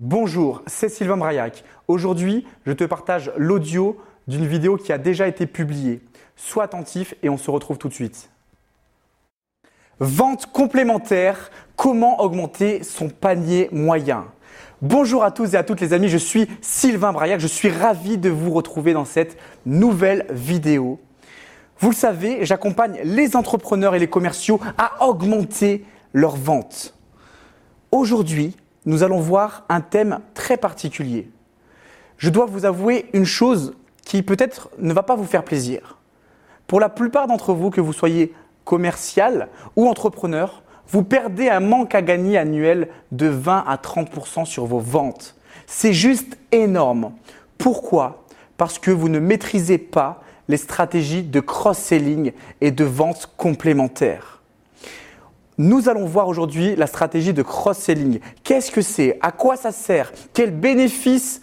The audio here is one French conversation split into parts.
Bonjour, c'est Sylvain Braillac. Aujourd'hui, je te partage l'audio d'une vidéo qui a déjà été publiée. Sois attentif et on se retrouve tout de suite. Vente complémentaire, comment augmenter son panier moyen? Bonjour à tous et à toutes les amis, je suis Sylvain Braillac, je suis ravi de vous retrouver dans cette nouvelle vidéo. Vous le savez, j'accompagne les entrepreneurs et les commerciaux à augmenter leurs ventes. Aujourd'hui, nous allons voir un thème très particulier. Je dois vous avouer une chose qui peut-être ne va pas vous faire plaisir. Pour la plupart d'entre vous, que vous soyez commercial ou entrepreneur, vous perdez un manque à gagner annuel de 20 à 30% sur vos ventes. C'est juste énorme. Pourquoi? Parce que vous ne maîtrisez pas les stratégies de cross-selling et de vente complémentaires. Nous allons voir aujourd'hui la stratégie de cross-selling. Qu'est-ce que c'est? À quoi ça sert? Quels bénéfices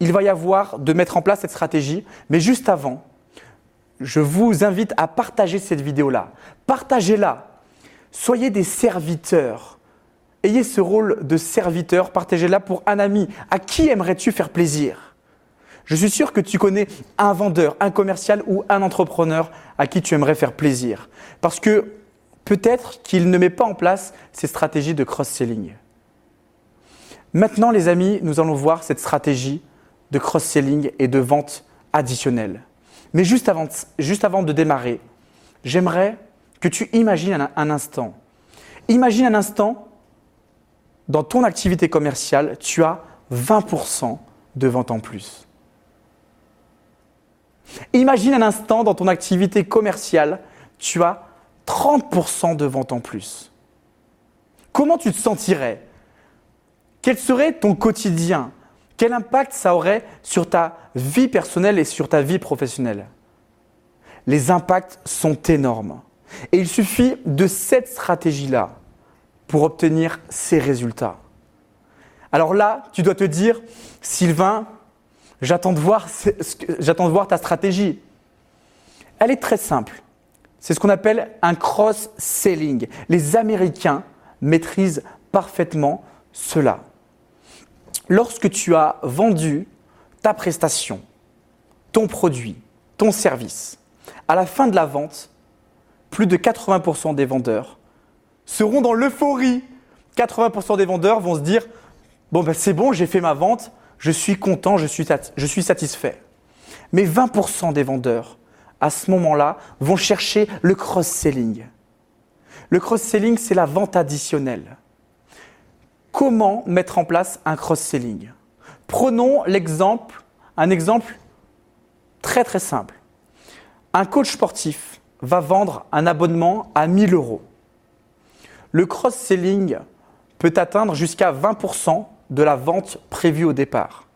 il va y avoir de mettre en place cette stratégie? Mais juste avant, je vous invite à partager cette vidéo-là. Partagez-la. Soyez des serviteurs. Ayez ce rôle de serviteur. Partagez-la pour un ami. À qui aimerais-tu faire plaisir? Je suis sûr que tu connais un vendeur, un commercial ou un entrepreneur à qui tu aimerais faire plaisir. Parce que peut-être qu'il ne met pas en place ces stratégies de cross-selling. Maintenant, les amis, nous allons voir cette stratégie de cross-selling et de vente additionnelle. Mais juste avant, juste avant de démarrer, j'aimerais que tu imagines un, un instant. Imagine un instant, dans ton activité commerciale, tu as 20% de vente en plus. Imagine un instant, dans ton activité commerciale, tu as 30% de vente en plus. Comment tu te sentirais? Quel serait ton quotidien? Quel impact ça aurait sur ta vie personnelle et sur ta vie professionnelle? Les impacts sont énormes. Et il suffit de cette stratégie-là pour obtenir ces résultats. Alors là, tu dois te dire, Sylvain, j'attends de voir, j'attends de voir ta stratégie. Elle est très simple. C'est ce qu'on appelle un cross-selling. Les Américains maîtrisent parfaitement cela. Lorsque tu as vendu ta prestation, ton produit, ton service, à la fin de la vente, plus de 80% des vendeurs seront dans l'euphorie. 80% des vendeurs vont se dire Bon, ben c'est bon, j'ai fait ma vente, je suis content, je suis, je suis satisfait. Mais 20% des vendeurs à ce moment-là, vont chercher le cross-selling. Le cross-selling, c'est la vente additionnelle. Comment mettre en place un cross-selling? Prenons l'exemple, un exemple très très simple. Un coach sportif va vendre un abonnement à 1000 euros. Le cross-selling peut atteindre jusqu'à 20% de la vente prévue au départ.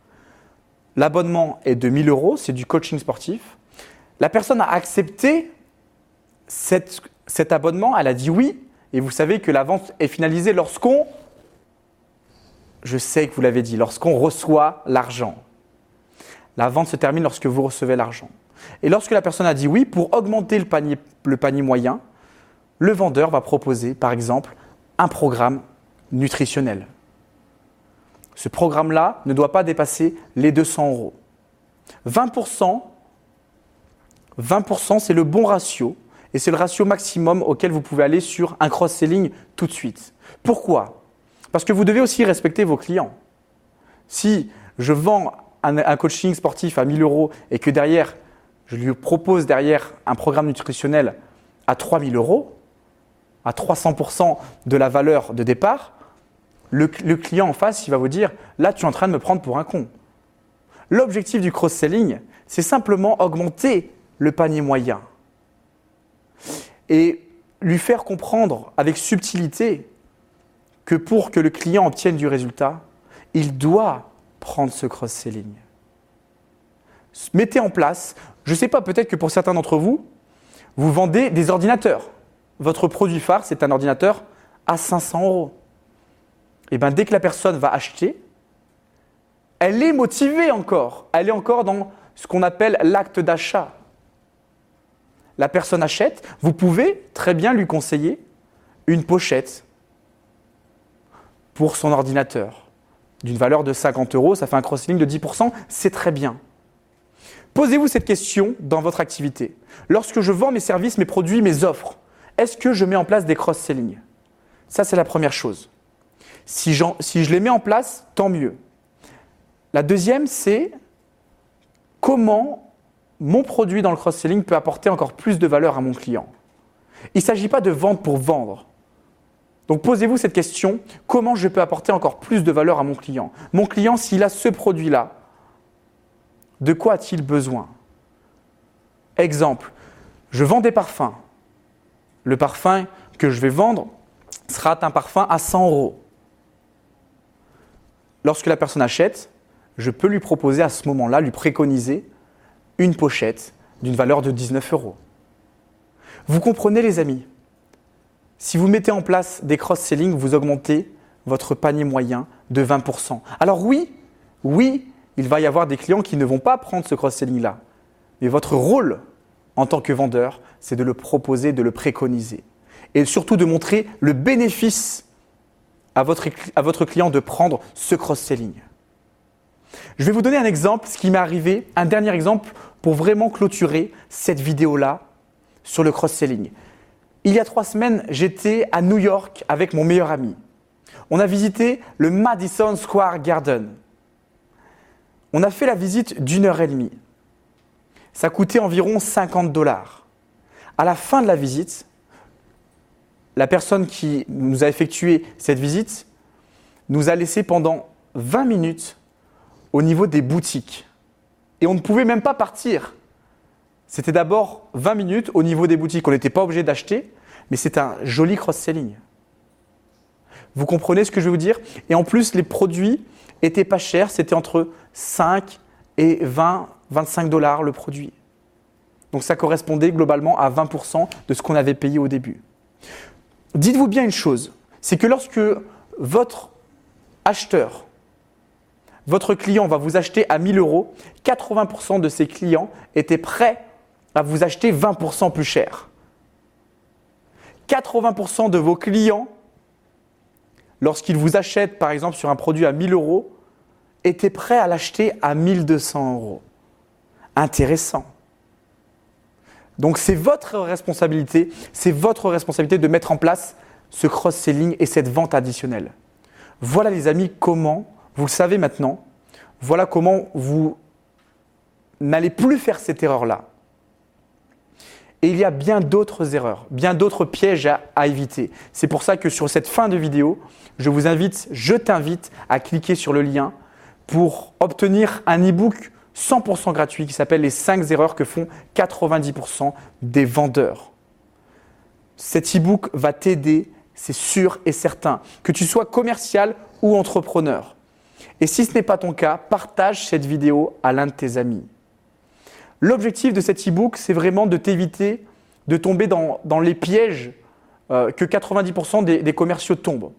L'abonnement est de 1000 euros, c'est du coaching sportif. La personne a accepté cet abonnement, elle a dit oui, et vous savez que la vente est finalisée lorsqu'on, je sais que vous l'avez dit, lorsqu'on reçoit l'argent. La vente se termine lorsque vous recevez l'argent. Et lorsque la personne a dit oui, pour augmenter le panier, le panier moyen, le vendeur va proposer, par exemple, un programme nutritionnel. Ce programme-là ne doit pas dépasser les 200 euros. 20% 20%, c'est le bon ratio et c'est le ratio maximum auquel vous pouvez aller sur un cross-selling tout de suite. Pourquoi? Parce que vous devez aussi respecter vos clients. Si je vends un, coaching sportif à 1000 euros et que derrière, je lui propose derrière un programme nutritionnel à 3000 euros, à 300% de la valeur de départ, le, le, client en face, il va vous dire, là, tu es en train de me prendre pour un con. L'objectif du cross-selling, c'est simplement augmenter le panier moyen. Et lui faire comprendre avec subtilité que pour que le client obtienne du résultat, il doit prendre ce cross-selling. Mettez en place, je ne sais pas, peut-être que pour certains d'entre vous, vous vendez des ordinateurs. Votre produit phare, c'est un ordinateur à 500 euros. Et bien, dès que la personne va acheter, elle est motivée encore. Elle est encore dans ce qu'on appelle l'acte d'achat la personne achète, vous pouvez très bien lui conseiller une pochette pour son ordinateur, d'une valeur de 50 euros, ça fait un cross-selling de 10%, c'est très bien. Posez-vous cette question dans votre activité. Lorsque je vends mes services, mes produits, mes offres, est-ce que je mets en place des cross-selling? Ça, c'est la première chose. Si, si, je les mets en place, tant mieux. La deuxième, c'est comment mon produit dans le cross-selling peut apporter encore plus de valeur à mon client. Il ne s'agit pas de vendre pour vendre. Donc posez-vous cette question, comment je peux apporter encore plus de valeur à mon client? Mon client, s'il a ce produit-là, de quoi a-t-il besoin? Exemple, je vends des parfums. Le parfum que je vais vendre sera un parfum à 100 euros. Lorsque la personne achète, je peux lui proposer à ce moment-là, lui préconiser une pochette d'une valeur de 19 euros. Vous comprenez les amis si vous mettez en place des cross-selling, vous augmentez votre panier moyen de 20%. Alors oui, oui, il va y avoir des clients qui ne vont pas prendre ce cross-selling-là. Mais votre rôle en tant que vendeur, c'est de le proposer, de le préconiser. Et surtout de montrer le bénéfice à votre, à votre client de prendre ce cross-selling. Je vais vous donner un exemple, ce qui m'est arrivé, un dernier exemple pour vraiment clôturer cette vidéo-là sur le cross-selling. Il y a trois semaines, j'étais à New York avec mon meilleur ami. On a visité le Madison Square Garden. On a fait la visite d'une heure et demie. Ça coûtait environ 50 dollars. À la fin de la visite, la personne qui nous a effectué cette visite nous a laissé pendant 20 minutes au niveau des boutiques. Et on ne pouvait même pas partir c'était d'abord 20 minutes au niveau des boutiques. On n'était pas obligé d'acheter, mais c'est un joli cross-selling. Vous comprenez ce que je veux vous dire? Et en plus, les produits étaient pas chers. C'était entre 5 et 20, 25 dollars le produit. Donc ça correspondait globalement à 20% de ce qu'on avait payé au début. Dites-vous bien une chose, c'est que lorsque votre acheteur, votre client va vous acheter à 1000 euros, 80% de ses clients étaient prêts à vous acheter 20% plus cher. 80% de vos clients, lorsqu'ils vous achètent par exemple sur un produit à 1000 euros, étaient prêts à l'acheter à 1200 euros. Intéressant. Donc c'est votre responsabilité, c'est votre responsabilité de mettre en place ce cross-selling et cette vente additionnelle. Voilà les amis comment, vous le savez maintenant, voilà comment vous n'allez plus faire cette erreur-là. Et il y a bien d'autres erreurs, bien d'autres pièges à, éviter. C'est pour ça que sur cette fin de vidéo, je vous invite, je t'invite à cliquer sur le lien pour obtenir un e-book 100% gratuit qui s'appelle Les 5 erreurs que font 90% des vendeurs. Cet e-book va t'aider, c'est sûr et certain, que tu sois commercial ou entrepreneur. Et si ce n'est pas ton cas, partage cette vidéo à l'un de tes amis. L'objectif de cet e-book, c'est vraiment de t'éviter de tomber dans, les pièges euh, que 90% des, des commerciaux tombent.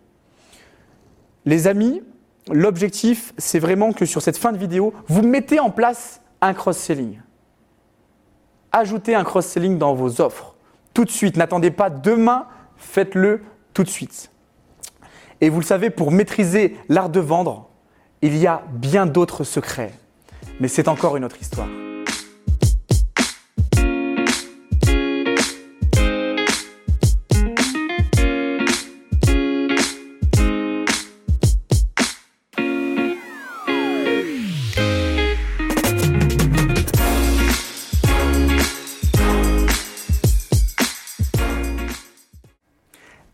Les amis, l'objectif, c'est vraiment que sur cette fin de vidéo, vous mettez en place un cross-selling. Ajoutez un cross-selling dans vos offres. Tout de suite, n'attendez pas demain, faites-le tout de suite. Et vous le savez, pour maîtriser l'art de vendre, il y a bien d'autres secrets. Mais c'est encore une autre histoire.